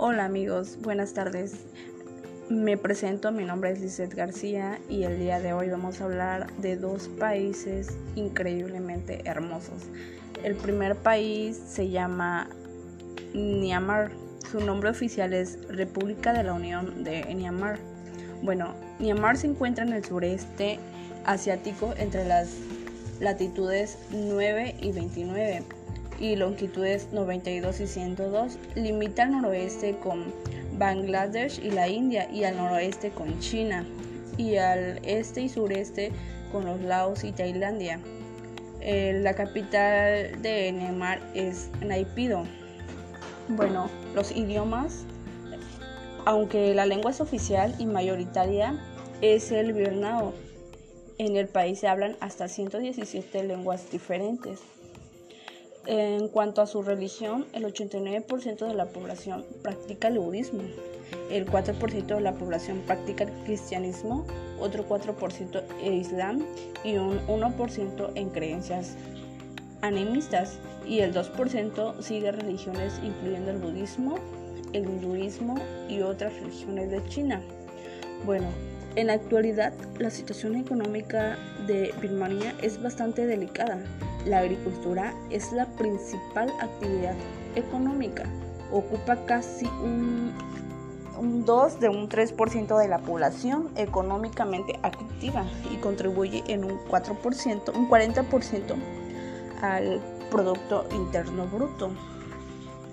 Hola amigos, buenas tardes. Me presento, mi nombre es Lizeth García y el día de hoy vamos a hablar de dos países increíblemente hermosos. El primer país se llama Myanmar. Su nombre oficial es República de la Unión de Myanmar. Bueno, Myanmar se encuentra en el sureste asiático entre las latitudes 9 y 29 y longitudes 92 y 102. Limita al noroeste con Bangladesh y la India y al noroeste con China y al este y sureste con los Laos y Tailandia. Eh, la capital de Myanmar es Naipido. Bueno, los idiomas, aunque la lengua es oficial y mayoritaria, es el birnao. En el país se hablan hasta 117 lenguas diferentes. En cuanto a su religión, el 89% de la población practica el budismo, el 4% de la población practica el cristianismo, otro 4% el islam y un 1% en creencias animistas y el 2% sigue religiones incluyendo el budismo, el hinduismo y otras religiones de China. Bueno, en la actualidad la situación económica de Birmania es bastante delicada la agricultura es la principal actividad económica. Ocupa casi un, 2 de un 3% de la población económicamente activa y contribuye en un 4%, un 40% al Producto Interno Bruto.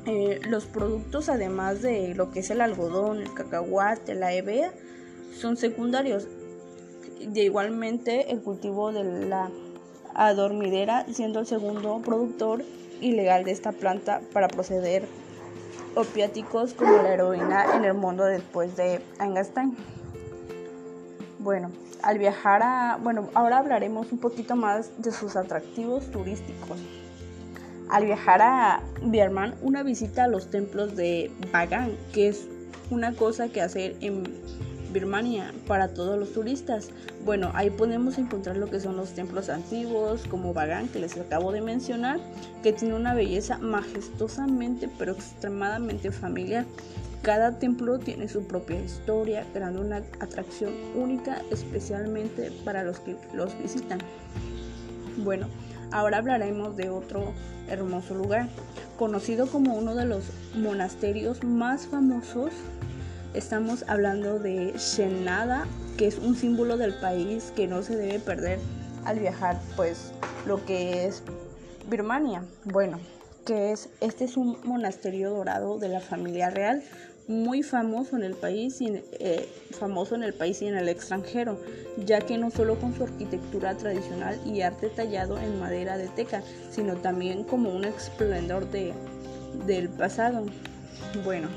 Eh, los productos, además de lo que es el algodón, el cacahuate, la hebea, son secundarios. De igualmente el cultivo de la adormidera, siendo el segundo productor ilegal de esta planta para proceder opiáticos como la heroína en el mundo después de Einstein. Bueno, al viajar a, bueno, ahora hablaremos un poquito más de sus atractivos turísticos. Al viajar a Birman, una visita a los templos de Bagan, que es una cosa que hacer en Birmania para todos los turistas. Bueno, ahí podemos encontrar lo que son los templos antiguos, como Bagan, que les acabo de mencionar, que tiene una belleza majestuosamente pero extremadamente familiar. Cada templo tiene su propia historia, creando una atracción única especialmente para los que los visitan. Bueno, ahora hablaremos de otro hermoso lugar, conocido como uno de los monasterios más famosos Estamos hablando de Shenada, que es un símbolo del país que no se debe perder al viajar, pues lo que es Birmania. Bueno, que es este es un monasterio dorado de la familia real, muy famoso en el país y eh, famoso en el país y en el extranjero, ya que no solo con su arquitectura tradicional y arte tallado en madera de teca, sino también como un esplendor de, del pasado. Bueno,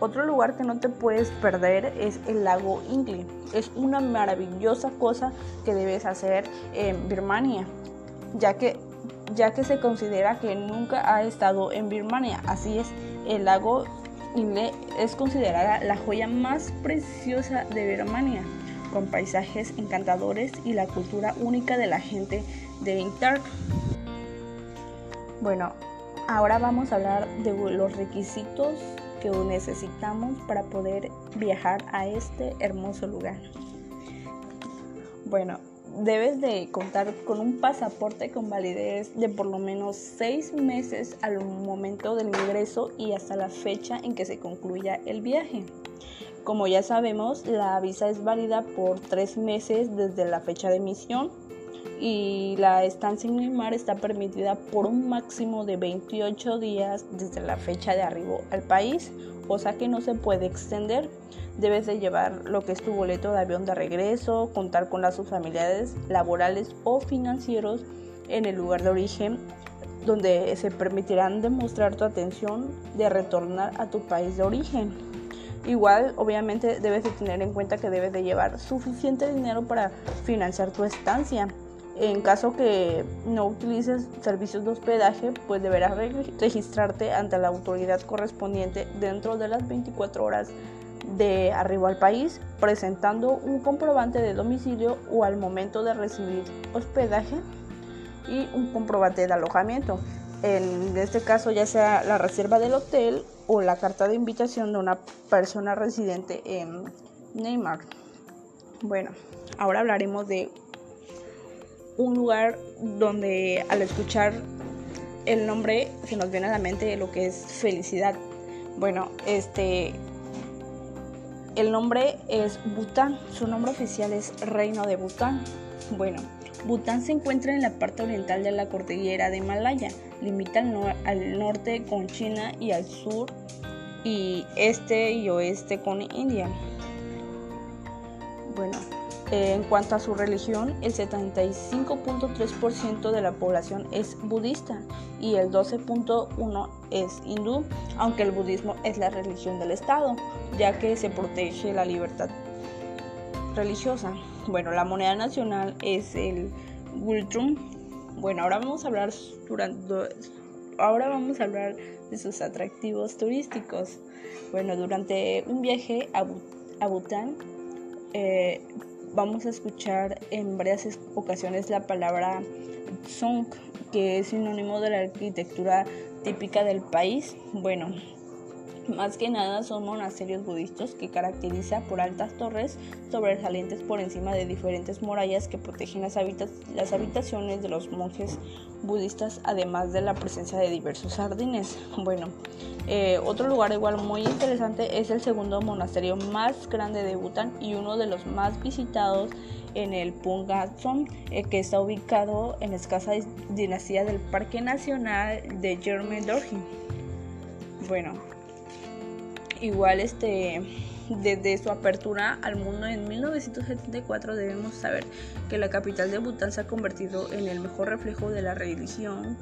otro lugar que no te puedes perder es el lago Ingle. Es una maravillosa cosa que debes hacer en Birmania, ya que, ya que se considera que nunca ha estado en Birmania. Así es, el lago Ingle es considerada la joya más preciosa de Birmania, con paisajes encantadores y la cultura única de la gente de Intark. Bueno, ahora vamos a hablar de los requisitos que necesitamos para poder viajar a este hermoso lugar. Bueno, debes de contar con un pasaporte con validez de por lo menos seis meses al momento del ingreso y hasta la fecha en que se concluya el viaje. Como ya sabemos, la visa es válida por tres meses desde la fecha de emisión y la estancia en el mar está permitida por un máximo de 28 días desde la fecha de arribo al país, cosa que no se puede extender. Debes de llevar lo que es tu boleto de avión de regreso, contar con las familiares laborales o financieros en el lugar de origen donde se permitirán demostrar tu atención de retornar a tu país de origen. Igual, obviamente, debes de tener en cuenta que debes de llevar suficiente dinero para financiar tu estancia. En caso que no utilices servicios de hospedaje, pues deberás registrarte ante la autoridad correspondiente dentro de las 24 horas de arribo al país, presentando un comprobante de domicilio o al momento de recibir hospedaje y un comprobante de alojamiento. en este caso ya sea la reserva del hotel o la carta de invitación de una persona residente en Neymar. Bueno, ahora hablaremos de un lugar donde al escuchar el nombre se nos viene a la mente lo que es felicidad. Bueno, este el nombre es Bután, su nombre oficial es Reino de Bután. Bueno, Bután se encuentra en la parte oriental de la cordillera de Himalaya, limita al, norte con China y al sur y este y oeste con India. Bueno, en cuanto a su religión, el 75.3% de la población es budista y el 12.1% es hindú, aunque el budismo es la religión del Estado, ya que se protege la libertad religiosa. Bueno, la moneda nacional es el Gultrum. Bueno, ahora vamos a hablar durante, ahora vamos a hablar de sus atractivos turísticos. Bueno, durante un viaje a, Bután eh, vamos a escuchar en varias ocasiones la palabra Song, que es sinónimo de la arquitectura típica del país. Bueno, más que nada son monasterios budistas que caracteriza por altas torres sobresalientes por encima de diferentes murallas que protegen las, las habitaciones de los monjes budistas, además de la presencia de diversos jardines. Bueno, eh, otro lugar igual muy interesante es el segundo monasterio más grande de Bután y uno de los más visitados en el Pungatson, eh, que está ubicado en la escasa dinastía del Parque Nacional de Jerome Dorji. Bueno, igual este desde su apertura al mundo en 1974 debemos saber que la capital de Bután se ha convertido en el mejor reflejo de la religión,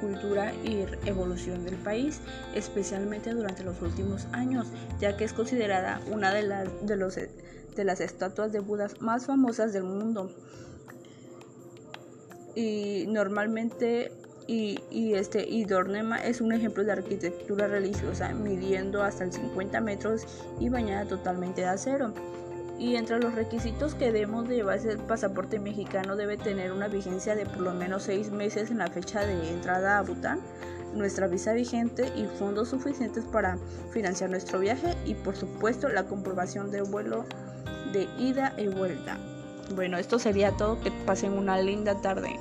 cultura y evolución del país, especialmente durante los últimos años, ya que es considerada una de las, de las estatuas de Buda más famosas del mundo. Y normalmente y, este, y Dornema es un ejemplo de arquitectura religiosa, midiendo hasta el 50 metros y bañada totalmente de acero. Y entre los requisitos que debemos de llevar el pasaporte mexicano debe tener una vigencia de por lo menos 6 meses en la fecha de entrada a Bután, nuestra visa vigente y fondos suficientes para financiar nuestro viaje y por supuesto la comprobación del vuelo de ida y vuelta. Bueno, esto sería todo. Que pasen una linda tarde.